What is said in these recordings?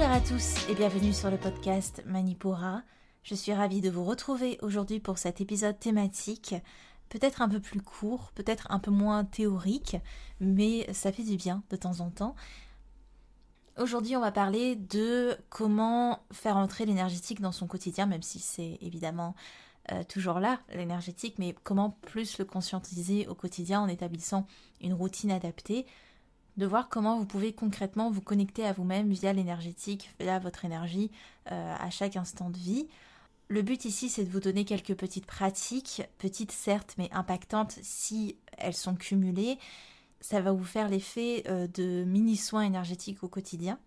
Bonjour à tous et bienvenue sur le podcast Manipura. Je suis ravie de vous retrouver aujourd'hui pour cet épisode thématique peut-être un peu plus court, peut-être un peu moins théorique, mais ça fait du bien de temps en temps. Aujourd'hui, on va parler de comment faire entrer l'énergétique dans son quotidien, même si c'est évidemment euh, toujours là, l'énergétique, mais comment plus le conscientiser au quotidien en établissant une routine adaptée, de voir comment vous pouvez concrètement vous connecter à vous-même via l'énergétique, via votre énergie euh, à chaque instant de vie. Le but ici, c'est de vous donner quelques petites pratiques, petites certes, mais impactantes si elles sont cumulées. Ça va vous faire l'effet euh, de mini soins énergétiques au quotidien.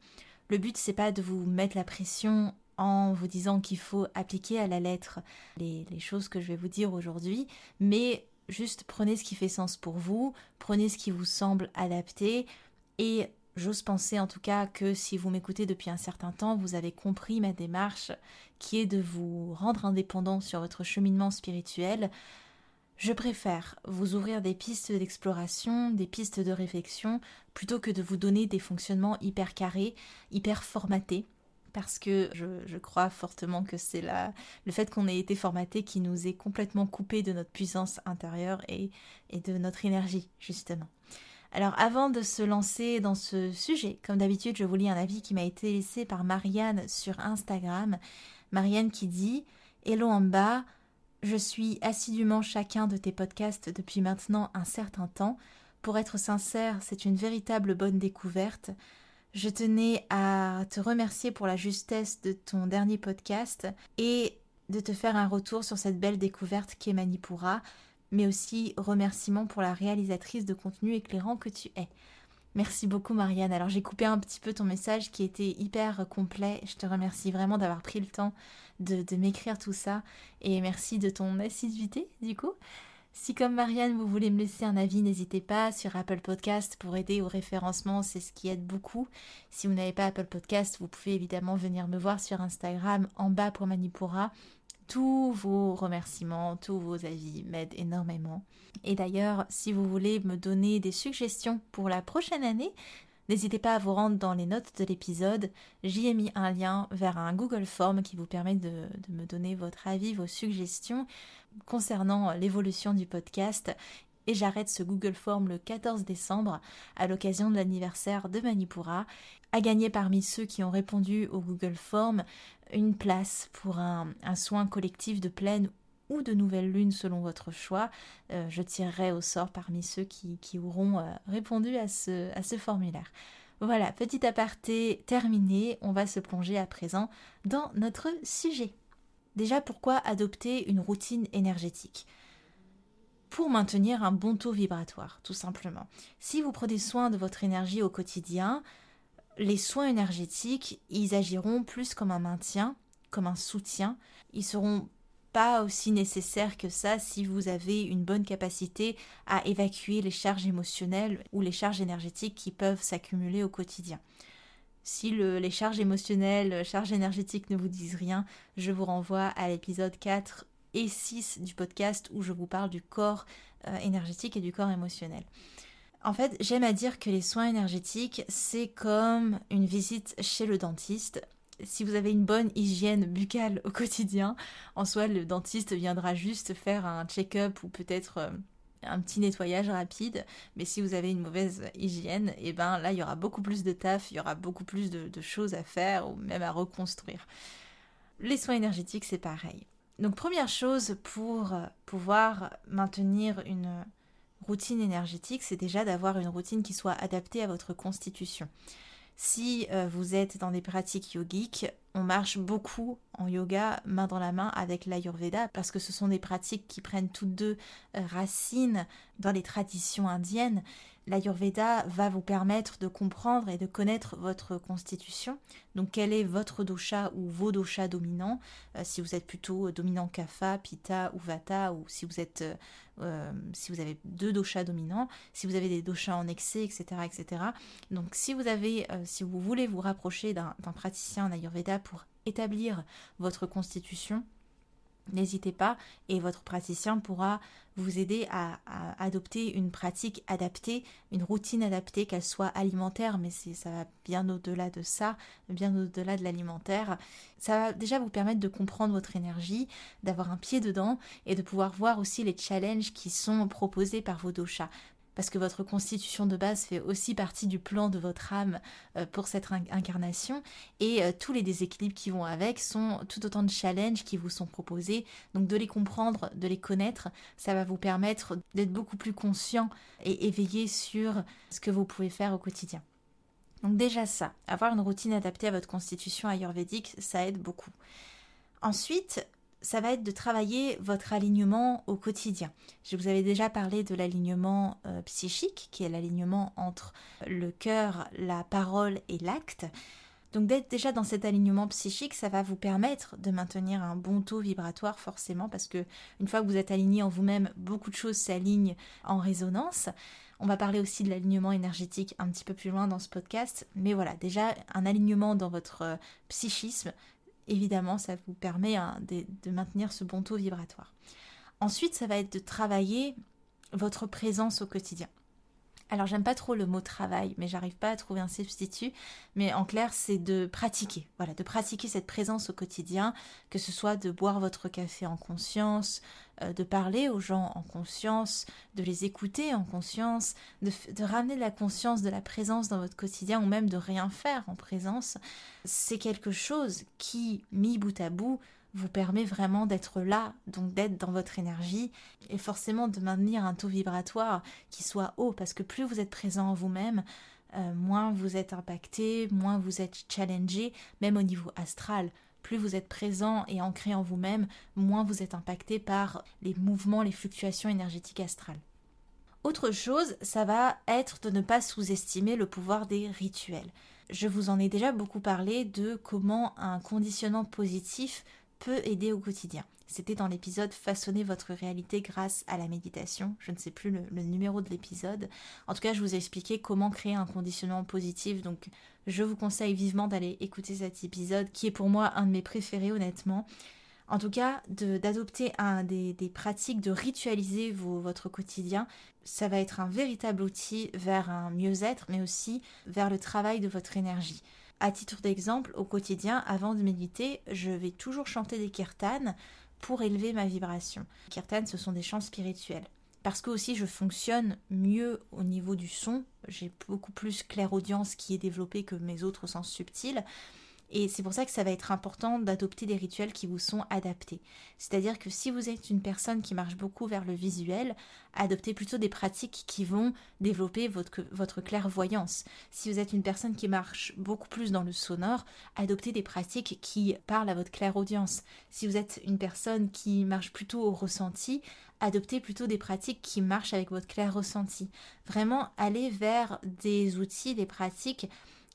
Le but, c'est pas de vous mettre la pression en vous disant qu'il faut appliquer à la lettre les choses que je vais vous dire aujourd'hui, mais juste prenez ce qui fait sens pour vous, prenez ce qui vous semble adapté et J'ose penser en tout cas que si vous m'écoutez depuis un certain temps, vous avez compris ma démarche qui est de vous rendre indépendant sur votre cheminement spirituel. Je préfère vous ouvrir des pistes d'exploration, des pistes de réflexion, plutôt que de vous donner des fonctionnements hyper carrés, hyper formatés, parce que je, crois fortement que c'est le fait qu'on ait été formaté qui nous est complètement coupé de notre puissance intérieure et de notre énergie, justement. Alors avant de se lancer dans ce sujet, comme d'habitude, je vous lis un avis qui m'a été laissé par Marianne sur Instagram. Marianne qui dit Hello en bas, je suis assidûment chacun de tes podcasts depuis maintenant un certain temps. Pour être sincère, c'est une véritable bonne découverte. Je tenais à te remercier pour la justesse de ton dernier podcast et de te faire un retour sur cette belle découverte qu'est Manipura mais aussi remerciements pour la réalisatrice de contenu éclairant que tu es. Merci beaucoup Marianne. Alors j'ai coupé un petit peu ton message qui était hyper complet. Je te remercie vraiment d'avoir pris le temps de, m'écrire tout ça et merci de ton assiduité du coup. Si comme Marianne vous voulez me laisser un avis, n'hésitez pas sur Apple Podcast pour aider au référencement, c'est ce qui aide beaucoup. Si vous n'avez pas Apple Podcast, vous pouvez évidemment venir me voir sur Instagram en bas pour Manipura tous vos remerciements, tous vos avis m'aident énormément. Et d'ailleurs, si vous voulez me donner des suggestions pour la prochaine année, n'hésitez pas à vous rendre dans les notes de l'épisode. J'y ai mis un lien vers un Google Form qui vous permet de, de me donner votre avis, vos suggestions concernant l'évolution du podcast et j'arrête ce Google Form le 14 décembre à l'occasion de l'anniversaire de Manipura, à gagner parmi ceux qui ont répondu au Google Form une place pour un, soin collectif de pleine ou de nouvelle lune selon votre choix. Euh, je tirerai au sort parmi ceux qui, auront euh, répondu à ce, à ce formulaire. Voilà, petit aparté terminé, on va se plonger à présent dans notre sujet. Déjà, pourquoi adopter une routine énergétique? Pour maintenir un bon taux vibratoire, tout simplement. Si vous prenez soin de votre énergie au quotidien, les soins énergétiques, ils agiront plus comme un maintien, comme un soutien. Ils seront pas aussi nécessaires que ça si vous avez une bonne capacité à évacuer les charges émotionnelles ou les charges énergétiques qui peuvent s'accumuler au quotidien. Si les charges émotionnelles, charges énergétiques ne vous disent rien, je vous renvoie à l'épisode 4 et 6 du podcast où je vous parle du corps euh, énergétique et du corps émotionnel. En fait, j'aime à dire que les soins énergétiques, c'est comme une visite chez le dentiste. Si vous avez une bonne hygiène buccale au quotidien, en soi, le dentiste viendra juste faire un check-up ou peut-être euh, un petit nettoyage rapide. Mais si vous avez une mauvaise hygiène, et eh ben là, il y aura beaucoup plus de taf, il y aura beaucoup plus de choses à faire ou même à reconstruire. Les soins énergétiques, c'est pareil. Donc première chose pour euh, pouvoir maintenir une routine énergétique, c'est déjà d'avoir une routine qui soit adaptée à votre constitution. Si euh, vous êtes dans des pratiques yogiques, on marche beaucoup en yoga main dans la main avec l'Ayurveda parce que ce sont des pratiques qui prennent toutes deux euh, racines dans les traditions indiennes l'Ayurveda va vous permettre de comprendre et de connaître votre constitution. Donc quel est votre dosha ou vos doshas dominants, euh, si vous êtes plutôt dominant kapha, pitta ou vata, ou si vous êtes euh, euh, si vous avez deux doshas dominants, si vous avez des doshas en excès, etc. etc. Donc si vous avez, si vous voulez vous rapprocher d'un praticien en Ayurveda pour établir votre constitution, N'hésitez pas et votre praticien pourra vous aider à, adopter une pratique adaptée, une routine adaptée, qu'elle soit alimentaire, mais ça va bien au-delà de ça, bien au-delà de l'alimentaire. Ça va déjà vous permettre de comprendre votre énergie, d'avoir un pied dedans et de pouvoir voir aussi les challenges qui sont proposés par vos doshas parce que votre constitution de base fait aussi partie du plan de votre âme euh, pour cette incarnation, et euh, tous les déséquilibres qui vont avec sont tout autant de challenges qui vous sont proposés, donc de les comprendre, de les connaître, ça va vous permettre d'être beaucoup plus conscient et éveillé sur ce que vous pouvez faire au quotidien. Donc déjà ça, avoir une routine adaptée à votre constitution ayurvédique, ça aide beaucoup. Ensuite, ça va être de travailler votre alignement au quotidien. Je vous avais déjà parlé de l'alignement euh, psychique, qui est l'alignement entre le cœur, la parole et l'acte. Donc d'être déjà dans cet alignement psychique, ça va vous permettre de maintenir un bon taux vibratoire forcément, parce que une fois que vous êtes aligné en vous-même, beaucoup de choses s'alignent en résonance. On va parler aussi de l'alignement énergétique un petit peu plus loin dans ce podcast, mais voilà, déjà un alignement dans votre euh, psychisme, évidemment, ça vous permet hein, de, maintenir ce bon taux vibratoire. Ensuite, ça va être de travailler votre présence au quotidien. Alors j'aime pas trop le mot travail, mais j'arrive pas à trouver un substitut. Mais en clair, c'est de pratiquer. Voilà, de pratiquer cette présence au quotidien, que ce soit de boire votre café en conscience, euh, de parler aux gens en conscience, de les écouter en conscience, de, de ramener de la conscience, de la présence dans votre quotidien, ou même de rien faire en présence. C'est quelque chose qui, mis bout à bout, vous permet vraiment d'être là, donc d'être dans votre énergie et forcément de maintenir un taux vibratoire qui soit haut parce que plus vous êtes présent en vous-même, euh, moins vous êtes impacté, moins vous êtes challengé, même au niveau astral. Plus vous êtes présent et ancré en vous-même, moins vous êtes impacté par les mouvements, les fluctuations énergétiques astrales. Autre chose, ça va être de ne pas sous-estimer le pouvoir des rituels. Je vous en ai déjà beaucoup parlé de comment un conditionnement positif peut aider au quotidien. C'était dans l'épisode Façonner votre réalité grâce à la méditation. Je ne sais plus le, numéro de l'épisode. En tout cas, je vous ai expliqué comment créer un conditionnement positif. Donc, je vous conseille vivement d'aller écouter cet épisode qui est pour moi un de mes préférés, honnêtement. En tout cas, d'adopter des, des, pratiques, de ritualiser votre quotidien, ça va être un véritable outil vers un mieux-être, mais aussi vers le travail de votre énergie. À titre d'exemple, au quotidien, avant de méditer, je vais toujours chanter des kirtans pour élever ma vibration. Les kirtans, ce sont des chants spirituels. Parce que aussi je fonctionne mieux au niveau du son, j'ai beaucoup plus claire-audience qui est développée que mes autres sens subtils. Et c'est pour ça que ça va être important d'adopter des rituels qui vous sont adaptés. C'est-à-dire que si vous êtes une personne qui marche beaucoup vers le visuel, adoptez plutôt des pratiques qui vont développer votre, clairvoyance. Si vous êtes une personne qui marche beaucoup plus dans le sonore, adoptez des pratiques qui parlent à votre clairaudience. Si vous êtes une personne qui marche plutôt au ressenti, adoptez plutôt des pratiques qui marchent avec votre clair ressenti. Vraiment, allez vers des outils, des pratiques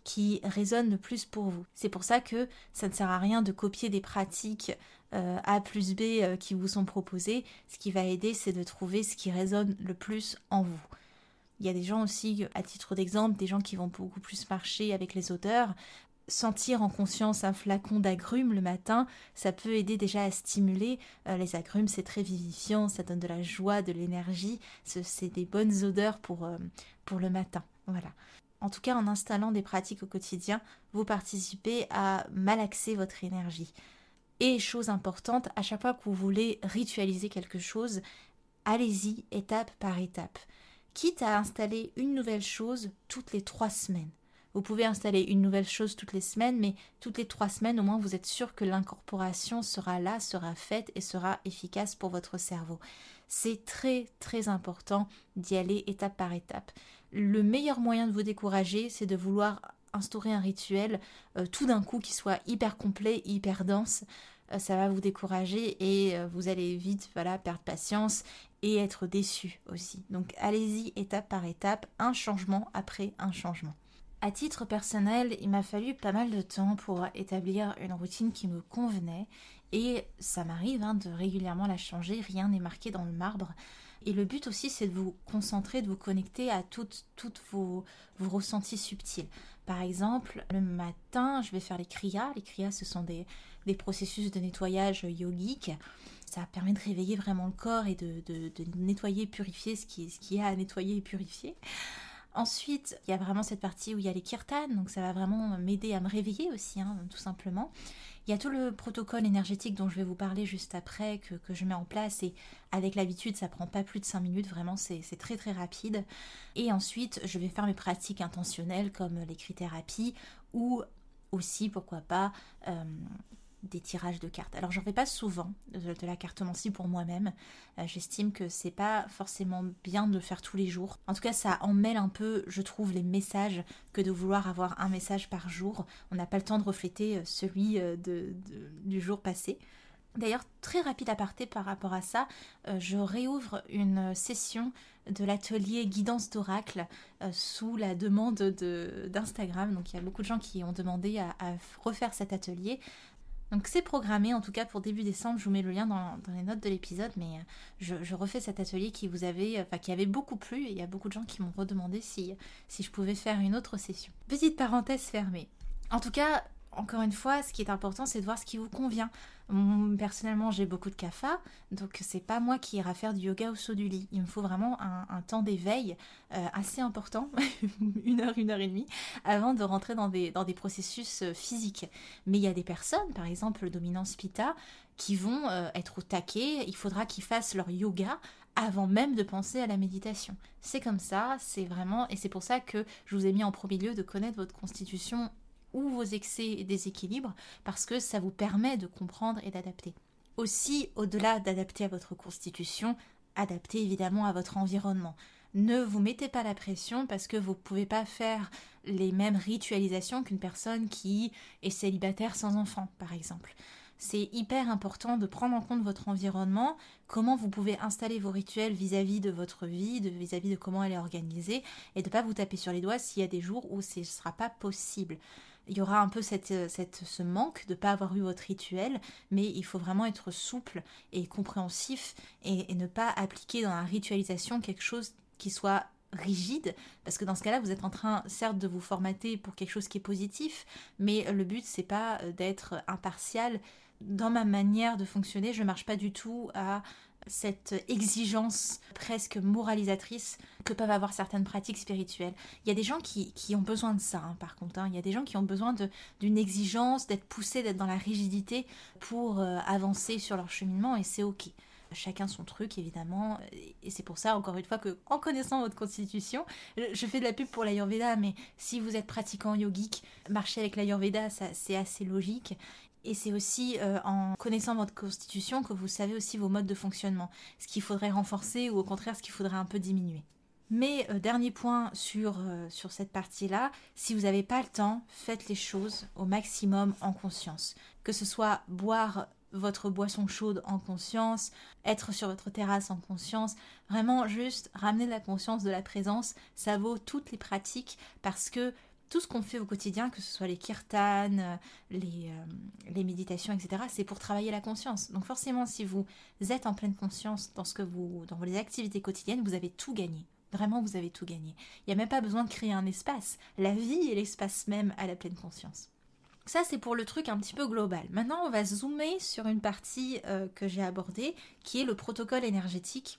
qui résonne le plus pour vous. C'est pour ça que ça ne sert à rien de copier des pratiques euh, A plus B euh, qui vous sont proposées. Ce qui va aider, c'est de trouver ce qui résonne le plus en vous. Il y a des gens aussi, à titre d'exemple, des gens qui vont beaucoup plus marcher avec les odeurs. Sentir en conscience un flacon d'agrumes le matin, ça peut aider déjà à stimuler. Euh, les agrumes, c'est très vivifiant, ça donne de la joie, de l'énergie. C'est des bonnes odeurs pour, pour le matin. Voilà en tout cas en installant des pratiques au quotidien, vous participez à malaxer votre énergie. Et chose importante, à chaque fois que vous voulez ritualiser quelque chose, allez-y étape par étape. Quitte à installer une nouvelle chose toutes les trois semaines. Vous pouvez installer une nouvelle chose toutes les semaines, mais toutes les trois semaines, au moins, vous êtes sûr que l'incorporation sera là, sera faite et sera efficace pour votre cerveau. C'est très très important d'y aller étape par étape. Le meilleur moyen de vous décourager, c'est de vouloir instaurer un rituel euh, tout d'un coup qui soit hyper complet, hyper dense. Euh, ça va vous décourager et euh, vous allez vite voilà, perdre patience et être déçu aussi. Donc allez-y étape par étape, un changement après un changement. À titre personnel, il m'a fallu pas mal de temps pour établir une routine qui me convenait et ça m'arrive hein, de régulièrement la changer, rien n'est marqué dans le marbre. Et le but aussi, c'est de vous concentrer, de vous connecter à toutes, toutes vos, vos ressentis subtils. Par exemple, le matin, je vais faire les kriyas. Les kriyas, ce sont des, des processus de nettoyage yogique. Ça permet de réveiller vraiment le corps et de, de, nettoyer, purifier ce qui, ce a à nettoyer et purifier. Ensuite, il y a vraiment cette partie où il y a les kirtans, donc ça va vraiment m'aider à me réveiller aussi, hein, tout simplement. Il y a tout le protocole énergétique dont je vais vous parler juste après, que, je mets en place, et avec l'habitude, ça prend pas plus de 5 minutes, vraiment, c'est très très rapide. Et ensuite, je vais faire mes pratiques intentionnelles comme l'écrit-thérapie, ou aussi, pourquoi pas, euh, des tirages de cartes. Alors j'en fais pas souvent de, la cartomancie pour moi-même. Euh, j'estime que c'est pas forcément bien de le faire tous les jours. En tout cas, ça emmêle un peu, je trouve, les messages que de vouloir avoir un message par jour. On n'a pas le temps de refléter euh, celui euh, de, du jour passé. D'ailleurs, très rapide aparté par rapport à ça, je réouvre une session de l'atelier guidance d'oracle sous la demande d'Instagram. Donc il y a beaucoup de gens qui ont demandé à refaire cet atelier. Donc c'est programmé, en tout cas pour début décembre, je vous mets le lien dans, les notes de l'épisode, mais euh, je, refais cet atelier qui vous avait, enfin qui avait beaucoup plu, et il y a beaucoup de gens qui m'ont redemandé si, si je pouvais faire une autre session. Petite parenthèse fermée. En tout cas, encore une fois, ce qui est important, c'est de voir ce qui vous convient. Personnellement, j'ai beaucoup de CAFA, donc c'est pas moi qui ira faire du yoga au saut du lit. Il me faut vraiment un, temps d'éveil euh, assez important, une heure, une heure et demie, avant de rentrer dans des, processus euh, physiques. Mais il y a des personnes, par exemple le dominant Spita, qui vont euh, être au taquet. Il faudra qu'ils fassent leur yoga avant même de penser à la méditation. C'est comme ça, c'est vraiment, et c'est pour ça que je vous ai mis en premier lieu de connaître votre constitution ou vos excès et déséquilibres parce que ça vous permet de comprendre et d'adapter. Aussi, au-delà d'adapter à votre constitution, adaptez évidemment à votre environnement. Ne vous mettez pas la pression parce que vous ne pouvez pas faire les mêmes ritualisations qu'une personne qui est célibataire sans enfant, par exemple. C'est hyper important de prendre en compte votre environnement, comment vous pouvez installer vos rituels vis-à-vis de votre vie, vis-à-vis de comment elle est organisée, et de ne pas vous taper sur les doigts s'il y a des jours où ce ne sera pas possible il y aura un peu cette, ce manque de ne pas avoir eu votre rituel, mais il faut vraiment être souple et compréhensif et, ne pas appliquer dans la ritualisation quelque chose qui soit rigide, parce que dans ce cas-là, vous êtes en train, certes, de vous formater pour quelque chose qui est positif, mais le but, c'est pas d'être impartial. Dans ma manière de fonctionner, je marche pas du tout à cette exigence presque moralisatrice que peuvent avoir certaines pratiques spirituelles. Il y a des gens qui, ont besoin de ça, hein, par contre. Hein. Il y a des gens qui ont besoin d'une exigence, d'être poussés, d'être dans la rigidité pour euh, avancer sur leur cheminement, et c'est ok. Chacun son truc, évidemment, et c'est pour ça, encore une fois, que en connaissant votre constitution, je fais de la pub pour l'Ayurveda, mais si vous êtes pratiquant yogique, marcher avec l'Ayurveda, c'est assez logique. Et c'est aussi euh, en connaissant votre constitution que vous savez aussi vos modes de fonctionnement, ce qu'il faudrait renforcer ou au contraire ce qu'il faudrait un peu diminuer. Mais euh, dernier point sur, euh, sur cette partie-là, si vous n'avez pas le temps, faites les choses au maximum en conscience. Que ce soit boire votre boisson chaude en conscience, être sur votre terrasse en conscience, vraiment juste ramener la conscience de la présence, ça vaut toutes les pratiques parce que tout ce qu'on fait au quotidien, que ce soit les kirtans, euh, les, euh, les méditations, etc., c'est pour travailler la conscience. Donc forcément, si vous êtes en pleine conscience dans, ce que vous, dans vos activités quotidiennes, vous avez tout gagné. Vraiment, vous avez tout gagné. Il n'y a même pas besoin de créer un espace. La vie est l'espace même à la pleine conscience. Ça, c'est pour le truc un petit peu global. Maintenant, on va zoomer sur une partie euh, que j'ai abordée, qui est le protocole énergétique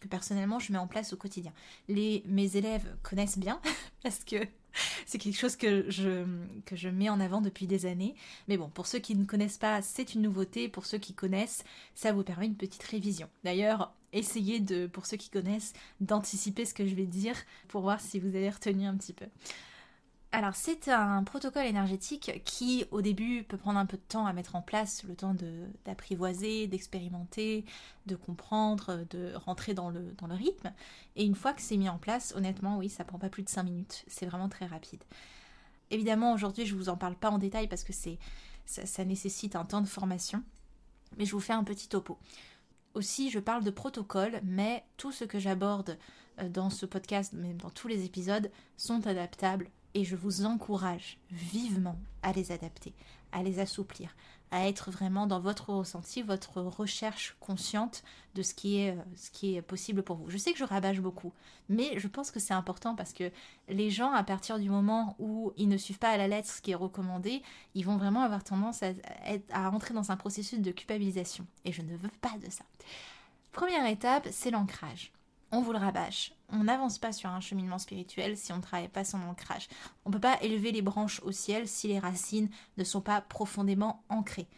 que personnellement je mets en place au quotidien. Les, mes élèves connaissent bien parce que c'est quelque chose que je, que je mets en avant depuis des années. Mais bon, pour ceux qui ne connaissent pas, c'est une nouveauté. Pour ceux qui connaissent, ça vous permet une petite révision. D'ailleurs, essayez de, pour ceux qui connaissent, d'anticiper ce que je vais dire pour voir si vous avez retenu un petit peu. Alors c'est un protocole énergétique qui au début peut prendre un peu de temps à mettre en place, le temps d'apprivoiser, d'expérimenter, de comprendre, de rentrer dans le, rythme. Et une fois que c'est mis en place, honnêtement oui, ça prend pas plus de 5 minutes, c'est vraiment très rapide. Évidemment aujourd'hui je vous en parle pas en détail parce que ça nécessite un temps de formation, mais je vous fais un petit topo. Aussi, je parle de protocole, mais tout ce que j'aborde euh, dans ce podcast, même dans tous les épisodes, sont adaptables et je vous encourage vivement à les adapter, à les assouplir, à être vraiment dans votre ressenti, votre recherche consciente de ce qui est, euh, ce qui est possible pour vous. Je sais que je rabâche beaucoup, mais je pense que c'est important parce que les gens, à partir du moment où ils ne suivent pas à la lettre ce qui est recommandé, ils vont vraiment avoir tendance à, à entrer dans un processus de culpabilisation. Et je ne veux pas de ça. Première étape, c'est l'ancrage on vous le rabâche. On n'avance pas sur un cheminement spirituel si on ne travaille pas son ancrage. On ne peut pas élever les branches au ciel si les racines ne sont pas profondément ancrées.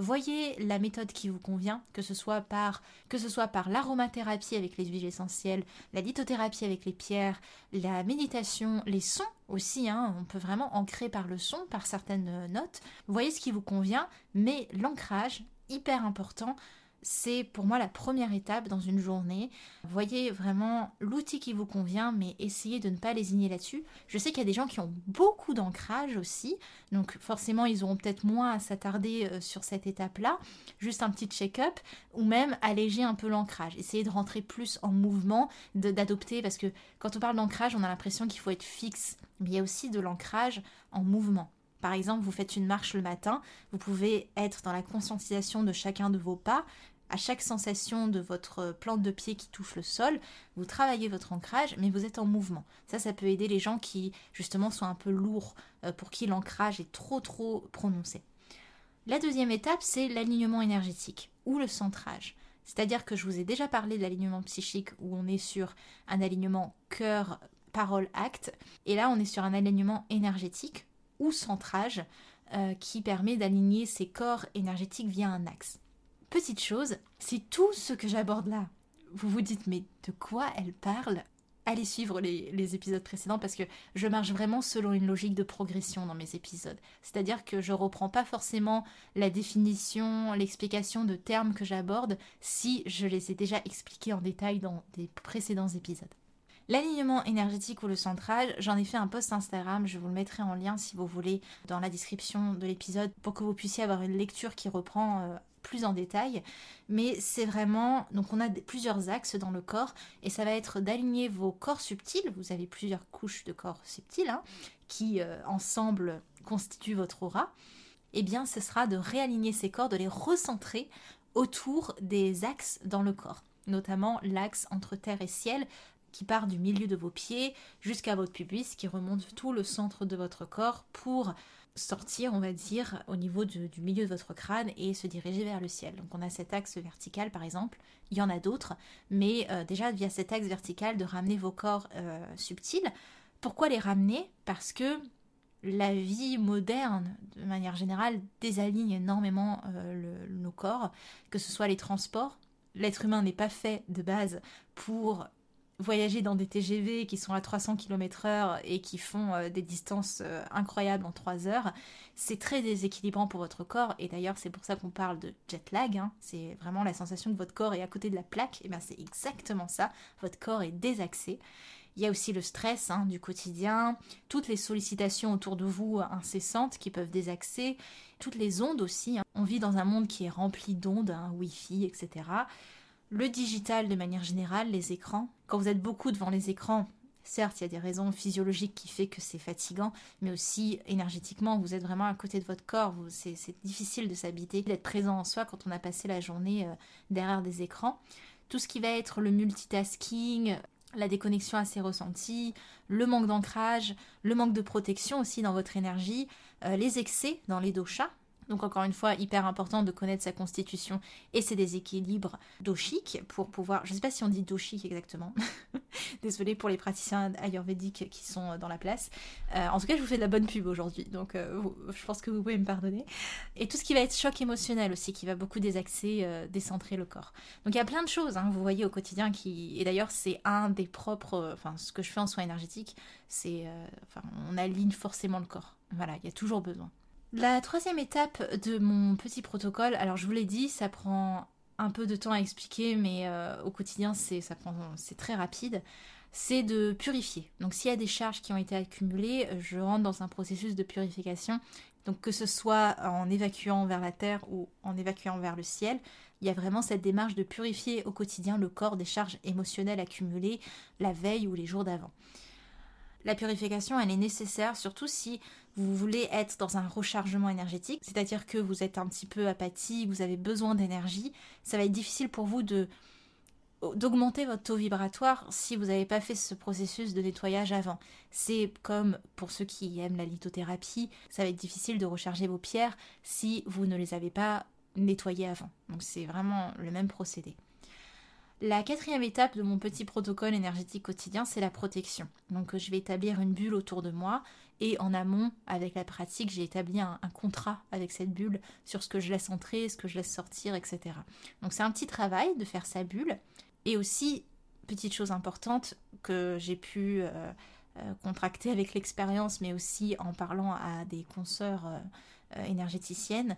Voyez la méthode qui vous convient, que ce soit par que ce soit par l'aromathérapie avec les huiles essentielles, la lithothérapie avec les pierres, la méditation, les sons aussi. Hein, on peut vraiment ancrer par le son, par certaines notes. Voyez ce qui vous convient, mais l'ancrage hyper important c'est pour moi la première étape dans une journée. Voyez vraiment l'outil qui vous convient, mais essayez de ne pas lésigner là-dessus. Je sais qu'il y a des gens qui ont beaucoup d'ancrage aussi, donc forcément ils auront peut-être moins à s'attarder euh, sur cette étape-là. Juste un petit check-up, ou même alléger un peu l'ancrage. Essayez de rentrer plus en mouvement, d'adopter, parce que quand on parle d'ancrage, on a l'impression qu'il faut être fixe, mais il y a aussi de l'ancrage en mouvement. Par exemple, vous faites une marche le matin, vous pouvez être dans la conscientisation de chacun de vos pas, à chaque sensation de votre plante de pied qui touche le sol, vous travaillez votre ancrage, mais vous êtes en mouvement. Ça, ça peut aider les gens qui, justement, sont un peu lourds, euh, pour qui l'ancrage est trop, trop prononcé. La deuxième étape, c'est l'alignement énergétique ou le centrage. C'est-à-dire que je vous ai déjà parlé de l'alignement psychique où on est sur un alignement cœur, parole, acte. Et là, on est sur un alignement énergétique ou centrage euh, qui permet d'aligner ses corps énergétiques via un axe petite chose, si tout ce que j'aborde là, vous vous dites mais de quoi elle parle? Allez suivre les, épisodes précédents parce que je marche vraiment selon une logique de progression dans mes épisodes. C'est-à-dire que je reprends pas forcément la définition, l'explication de termes que j'aborde si je les ai déjà expliqués en détail dans des précédents épisodes. L'alignement énergétique ou le centrage, j'en ai fait un post Instagram, je vous le mettrai en lien si vous voulez dans la description de l'épisode pour que vous puissiez avoir une lecture qui reprend euh, en détail, mais c'est vraiment, donc on a plusieurs axes dans le corps, et ça va être d'aligner vos corps subtils, vous avez plusieurs couches de corps subtils, hein, qui euh, ensemble constituent votre aura, eh bien ce sera de réaligner ces corps, de les recentrer autour des axes dans le corps, notamment l'axe entre terre et ciel, qui part du milieu de vos pieds jusqu'à votre pubis, qui remonte tout le centre de votre corps pour sortir, on va dire, au niveau du, milieu de votre crâne et se diriger vers le ciel. Donc on a cet axe vertical par exemple, il y en a d'autres, mais euh, déjà via cet axe vertical de ramener vos corps euh, subtils. Pourquoi les ramener? Parce que la vie moderne, de manière générale, désaligne énormément euh, nos corps, que ce soit les transports. L'être humain n'est pas fait de base pour voyager dans des TGV qui sont à 300 km/h et qui font euh, des distances euh, incroyables en 3 heures, c'est très déséquilibrant pour votre corps. Et d'ailleurs, c'est pour ça qu'on parle de jet lag. Hein. C'est vraiment la sensation que votre corps est à côté de la plaque. Et bien, c'est exactement ça. Votre corps est désaxé. Il y a aussi le stress hein, du quotidien, toutes les sollicitations autour de vous incessantes qui peuvent désaxer, toutes les ondes aussi. Hein. On vit dans un monde qui est rempli d'ondes, Wi-Fi, etc. Le digital de manière générale, les écrans. Quand vous êtes beaucoup devant les écrans, certes, il y a des raisons physiologiques qui font que c'est fatigant, mais aussi énergétiquement, vous êtes vraiment à côté de votre corps. C'est difficile de s'habiter, d'être présent en soi quand on a passé la journée euh, derrière des écrans. Tout ce qui va être le multitasking, la déconnexion assez ressentie, le manque d'ancrage, le manque de protection aussi dans votre énergie, euh, les excès dans les doshas, Donc encore une fois, hyper important de connaître sa constitution et ses déséquilibres doshiques pour pouvoir, je ne sais pas si on dit doshique exactement, désolé pour les praticiens ayurvédiques qui sont dans la place. Euh, en tout cas, je vous fais de la bonne pub aujourd'hui, donc euh, je pense que vous pouvez me pardonner. Et tout ce qui va être choc émotionnel aussi, qui va beaucoup désaxer, euh, décentrer le corps. Donc il y a plein de choses, hein, vous voyez au quotidien qui, et d'ailleurs c'est un des propres, enfin ce que je fais en soins énergétiques, c'est, enfin on aligne forcément le corps. Voilà, il y a toujours besoin. La troisième étape de mon petit protocole, alors je vous l'ai dit, ça prend un peu de temps à expliquer, mais euh, au quotidien c'est c'est très rapide. C'est de purifier. Donc s'il y a des charges qui ont été accumulées, je rentre dans un processus de purification. Donc que ce soit en évacuant vers la terre ou en évacuant vers le ciel, il y a vraiment cette démarche de purifier au quotidien le corps des charges émotionnelles accumulées la veille ou les jours d'avant. La purification, elle est nécessaire, surtout si vous voulez être dans un rechargement énergétique, c'est-à-dire que vous êtes un petit peu apathique, vous avez besoin d'énergie, ça va être difficile pour vous de d'augmenter votre taux vibratoire si vous n'avez pas fait ce processus de nettoyage avant. C'est comme pour ceux qui aiment la lithothérapie, ça va être difficile de recharger vos pierres si vous ne les avez pas nettoyées avant. Donc c'est vraiment le même procédé. La quatrième étape de mon petit protocole énergétique quotidien, c'est la protection. Donc je vais établir une bulle autour de moi et en amont, avec la pratique, j'ai établi un, contrat avec cette bulle sur ce que je laisse entrer, ce que je laisse sortir, etc. Donc c'est un petit travail de faire sa bulle. Et aussi, petite chose importante que j'ai pu euh, euh, contracter avec l'expérience, mais aussi en parlant à des consoeurs euh, énergéticiennes,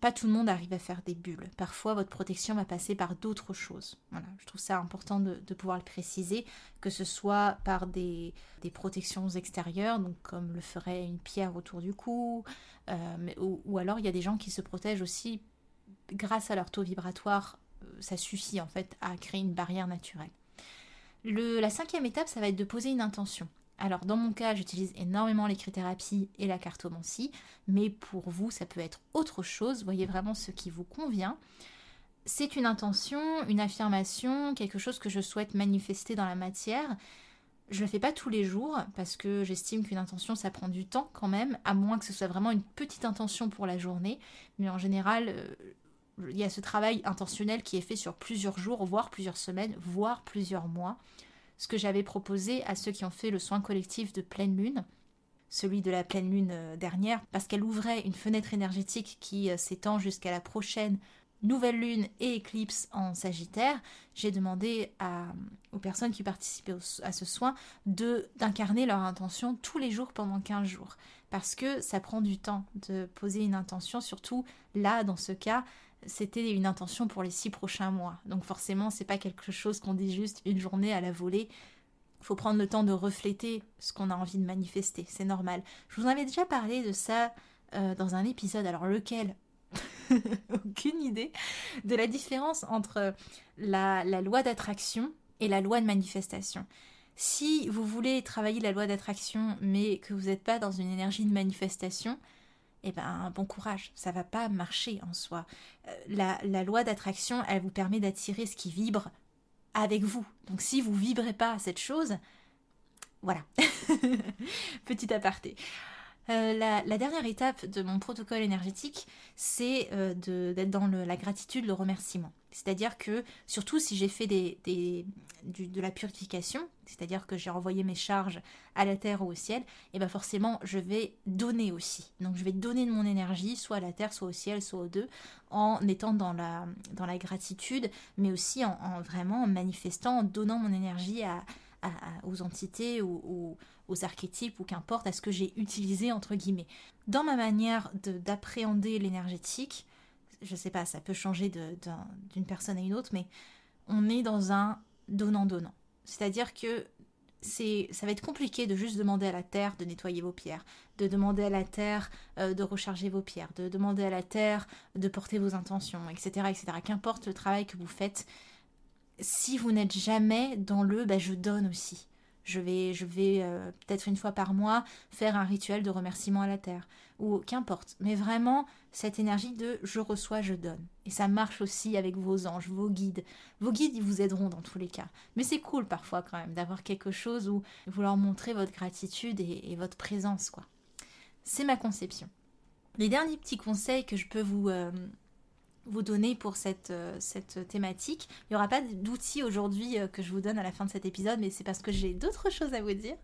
pas tout le monde arrive à faire des bulles. Parfois, votre protection va passer par d'autres choses. Je trouve ça important de, pouvoir le préciser, que ce soit par des, protections extérieures, comme le ferait une pierre autour du cou, euh, ou, alors il y a des gens qui se protègent aussi grâce à leur taux vibratoire. Euh, ça suffit en fait à créer une barrière naturelle. la cinquième étape, ça va être de poser une intention. Alors dans mon cas, j'utilise énormément l'écrithérapie et la cartomancie, mais pour vous, ça peut être autre chose. Voyez vraiment ce qui vous convient. C'est une intention, une affirmation, quelque chose que je souhaite manifester dans la matière. Je ne le fais pas tous les jours parce que j'estime qu'une intention ça prend du temps quand même, à moins que ce soit vraiment une petite intention pour la journée. Mais en général, euh, il y a ce travail intentionnel qui est fait sur plusieurs jours, voire plusieurs semaines, voire plusieurs mois ce que j'avais proposé à ceux qui ont fait le soin collectif de pleine lune, celui de la pleine lune euh, dernière, parce qu'elle ouvrait une fenêtre énergétique qui euh, s'étend jusqu'à la prochaine nouvelle lune et éclipse en Sagittaire, j'ai demandé aux personnes qui participaient à ce soin de d'incarner leur intention tous les jours pendant 15 jours. Parce que ça prend du temps de poser une intention, surtout là, dans ce cas, c'était une intention pour les six prochains mois. Donc forcément, c'est pas quelque chose qu'on dit juste une journée à la volée. Faut prendre le temps de refléter ce qu'on a envie de manifester, c'est normal. Je vous en avais déjà parlé de ça euh, dans un épisode, alors lequel? Aucune idée de la différence entre la loi d'attraction et la loi de manifestation. Si vous voulez travailler la loi d'attraction mais que vous n'êtes pas dans une énergie de manifestation, eh ben bon courage, ça va pas marcher en soi. Euh, la, la loi d'attraction, elle vous permet d'attirer ce qui vibre avec vous. Donc si vous vibrez pas cette chose, voilà. Petit aparté. Euh, la, dernière étape de mon protocole énergétique, c'est euh, d'être dans la gratitude, le remerciement. C'est-à-dire que, surtout si j'ai fait de la purification, c'est-à-dire que j'ai renvoyé mes charges à la terre ou au ciel, et eh bien forcément, je vais donner aussi. Donc je vais donner de mon énergie, soit à la terre, soit au ciel, soit aux deux, en étant dans la, gratitude, mais aussi en vraiment manifestant, en donnant mon énergie à, aux entités ou aux archétypes ou qu'importe à ce que j'ai utilisé entre guillemets. Dans ma manière d'appréhender l'énergétique, je sais pas, ça peut changer d'une personne à une autre, mais on est dans un donnant-donnant. C'est-à-dire que c'est, ça va être compliqué de juste demander à la terre de nettoyer vos pierres, de demander à la terre euh, de recharger vos pierres, de demander à la terre de porter vos intentions, etc., etc. Qu'importe le travail que vous faites, si vous n'êtes jamais dans le bah, je donne aussi. Je vais, je vais euh, peut-être une fois par mois faire un rituel de remerciement à la terre, ou qu'importe. Mais vraiment, cette énergie de je reçois, je donne. Et ça marche aussi avec vos anges, vos guides. Vos guides, ils vous aideront dans tous les cas. Mais c'est cool parfois quand même d'avoir quelque chose où vous leur montrez votre gratitude et, votre présence, quoi. C'est ma conception. Les derniers petits conseils que je peux vous, euh, vous donner pour cette, euh, thématique, il n'y aura pas d'outils aujourd'hui euh, que je vous donne à la fin de cet épisode, mais c'est parce que j'ai d'autres choses à vous dire.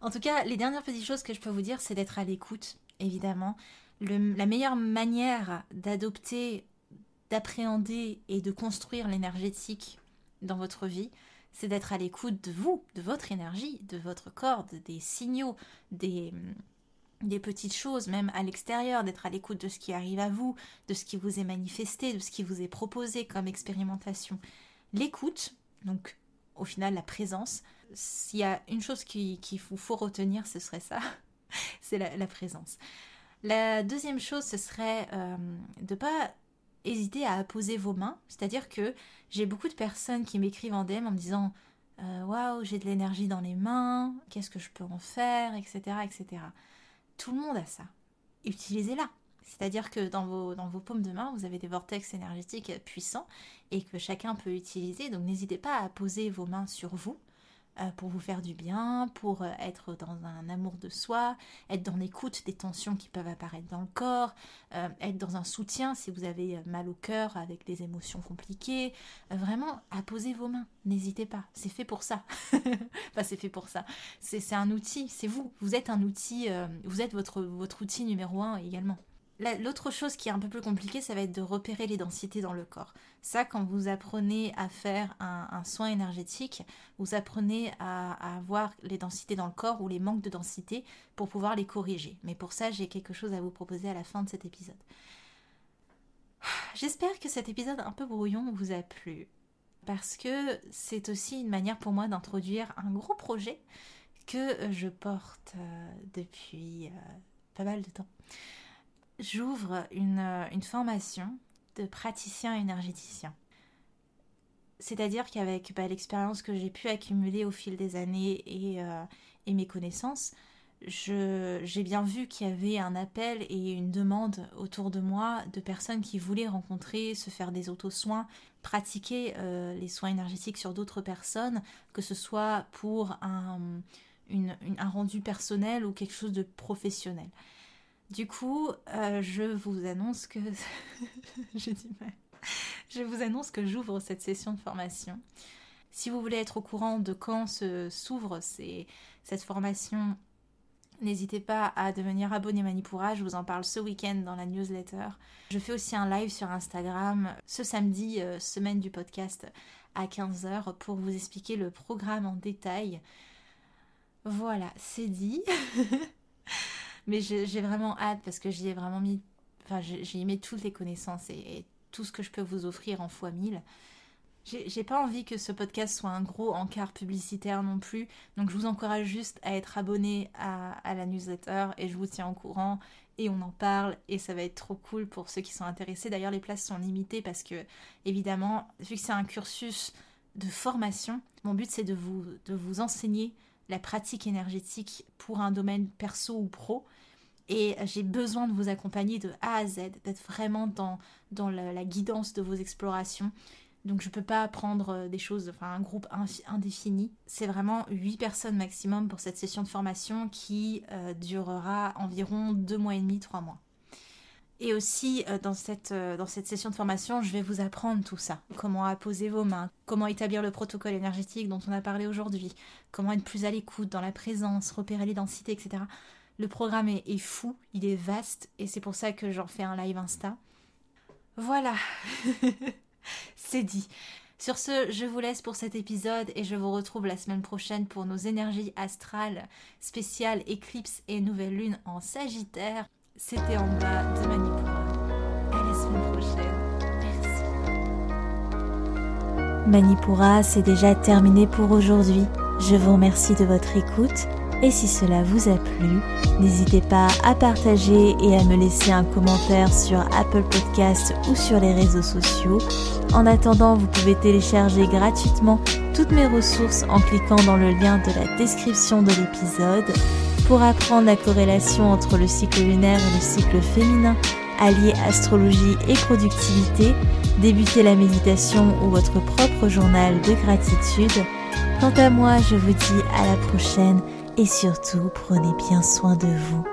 En tout cas, les dernières petites choses que je peux vous dire, c'est d'être à l'écoute, évidemment. la meilleure manière d'adopter, d'appréhender et de construire l'énergétique dans votre vie, c'est d'être à l'écoute de vous, de votre énergie, de votre corps, des signaux, des, des petites choses, même à l'extérieur, d'être à l'écoute de ce qui arrive à vous, de ce qui vous est manifesté, de ce qui vous est proposé comme expérimentation. L'écoute, donc au final la présence, s'il y a une chose qu'il qui vous faut retenir, ce serait ça, c'est la, présence. La deuxième chose, ce serait euh, de pas hésiter à poser vos mains, c'est-à-dire que j'ai beaucoup de personnes qui m'écrivent en DM en me disant euh, waouh, j'ai de l'énergie dans les mains, qu'est-ce que je peux en faire, etc., etc. Tout le monde a ça. Utilisez-la. C'est-à-dire que dans vos, dans paumes de main, vous avez des vortex énergétiques puissants et que chacun peut utiliser. Donc n'hésitez pas à poser vos mains sur vous pour vous faire du bien, pour euh, être dans un amour de soi, être dans l'écoute des tensions qui peuvent apparaître dans le corps, euh, être dans un soutien si vous avez mal au cœur avec des émotions compliquées. vraiment, à poser vos mains. N'hésitez pas. C'est fait pour ça. enfin, c'est fait pour ça. C'est un outil. C'est vous. Vous êtes un outil. vous êtes votre, votre outil numéro un également. L'autre chose qui est un peu plus compliquée, ça va être de repérer les densités dans le corps. Ça, quand vous apprenez à faire un, soin énergétique, vous apprenez à, avoir les densités dans le corps ou les manques de densité pour pouvoir les corriger. Mais pour ça, j'ai quelque chose à vous proposer à la fin de cet épisode. J'espère que cet épisode un peu brouillon vous a plu. Parce que c'est aussi une manière pour moi d'introduire un gros projet que je porte euh, depuis euh, pas mal de temps j'ouvre euh, une, formation de praticien énergéticien. C'est-à-dire qu'avec bah, l'expérience que j'ai pu accumuler au fil des années et, euh, mes connaissances, j'ai bien vu qu'il y avait un appel et une demande autour de moi de personnes qui voulaient rencontrer, se faire des auto-soins, pratiquer euh, les soins énergétiques sur d'autres personnes, que ce soit pour un rendu personnel ou quelque chose de professionnel. Du coup, euh, je vous annonce que j'ai Je vous annonce que j'ouvre cette session de formation. Si vous voulez être au courant de quand s'ouvre cette formation, n'hésitez pas à devenir abonné Manipura. Je vous en parle ce week-end dans la newsletter. Je fais aussi un live sur Instagram ce samedi, euh, semaine du podcast, à 15h pour vous expliquer le programme en détail. Voilà, c'est dit. Mais j'ai vraiment hâte parce que j'y ai vraiment mis. Enfin, j'ai mis toutes les connaissances et, tout ce que je peux vous offrir en fois mille. J'ai pas envie que ce podcast soit un gros encart publicitaire non plus, donc je vous encourage juste à être abonné à, à, la newsletter et je vous tiens au courant et on en parle et ça va être trop cool pour ceux qui sont intéressés. D'ailleurs, les places sont limitées parce que, évidemment, vu que c'est un cursus de formation, mon but c'est de vous, de vous enseigner la pratique énergétique pour un domaine perso ou pro et j'ai besoin de vous accompagner de A à Z, d'être vraiment dans, dans la, guidance de vos explorations. Donc je ne peux pas prendre euh, des choses, enfin un groupe indéfini. C'est vraiment 8 personnes maximum pour cette session de formation qui euh, durera environ 2 mois et demi, 3 mois. Et aussi, euh, dans, cette, dans cette session de formation, je vais vous apprendre tout ça. Comment apposer vos mains, comment établir le protocole énergétique dont on a parlé aujourd'hui, comment être plus à l'écoute dans la présence, repérer les densités, etc. Le programme est, fou, il est vaste et c'est pour ça que j'en fais un live Insta. Voilà, c'est dit. Sur ce, je vous laisse pour cet épisode et je vous retrouve la semaine prochaine pour nos énergies astrales spéciales éclipse et nouvelle lune en Sagittaire. C'était en bas de Manipura. À la semaine prochaine. Merci. Manipura, c'est déjà terminé pour aujourd'hui. Je vous remercie de votre écoute et si cela vous a plu, n'hésitez pas à partager et à me laisser un commentaire sur Apple Podcasts ou sur les réseaux sociaux. En attendant, vous pouvez télécharger gratuitement toutes mes ressources en cliquant dans le lien de la description de l'épisode pour apprendre la corrélation entre le cycle lunaire et le cycle féminin, allier astrologie et productivité, débuter la méditation ou votre propre journal de gratitude. Quant à moi, je vous dis à la prochaine et surtout prenez bien soin de vous.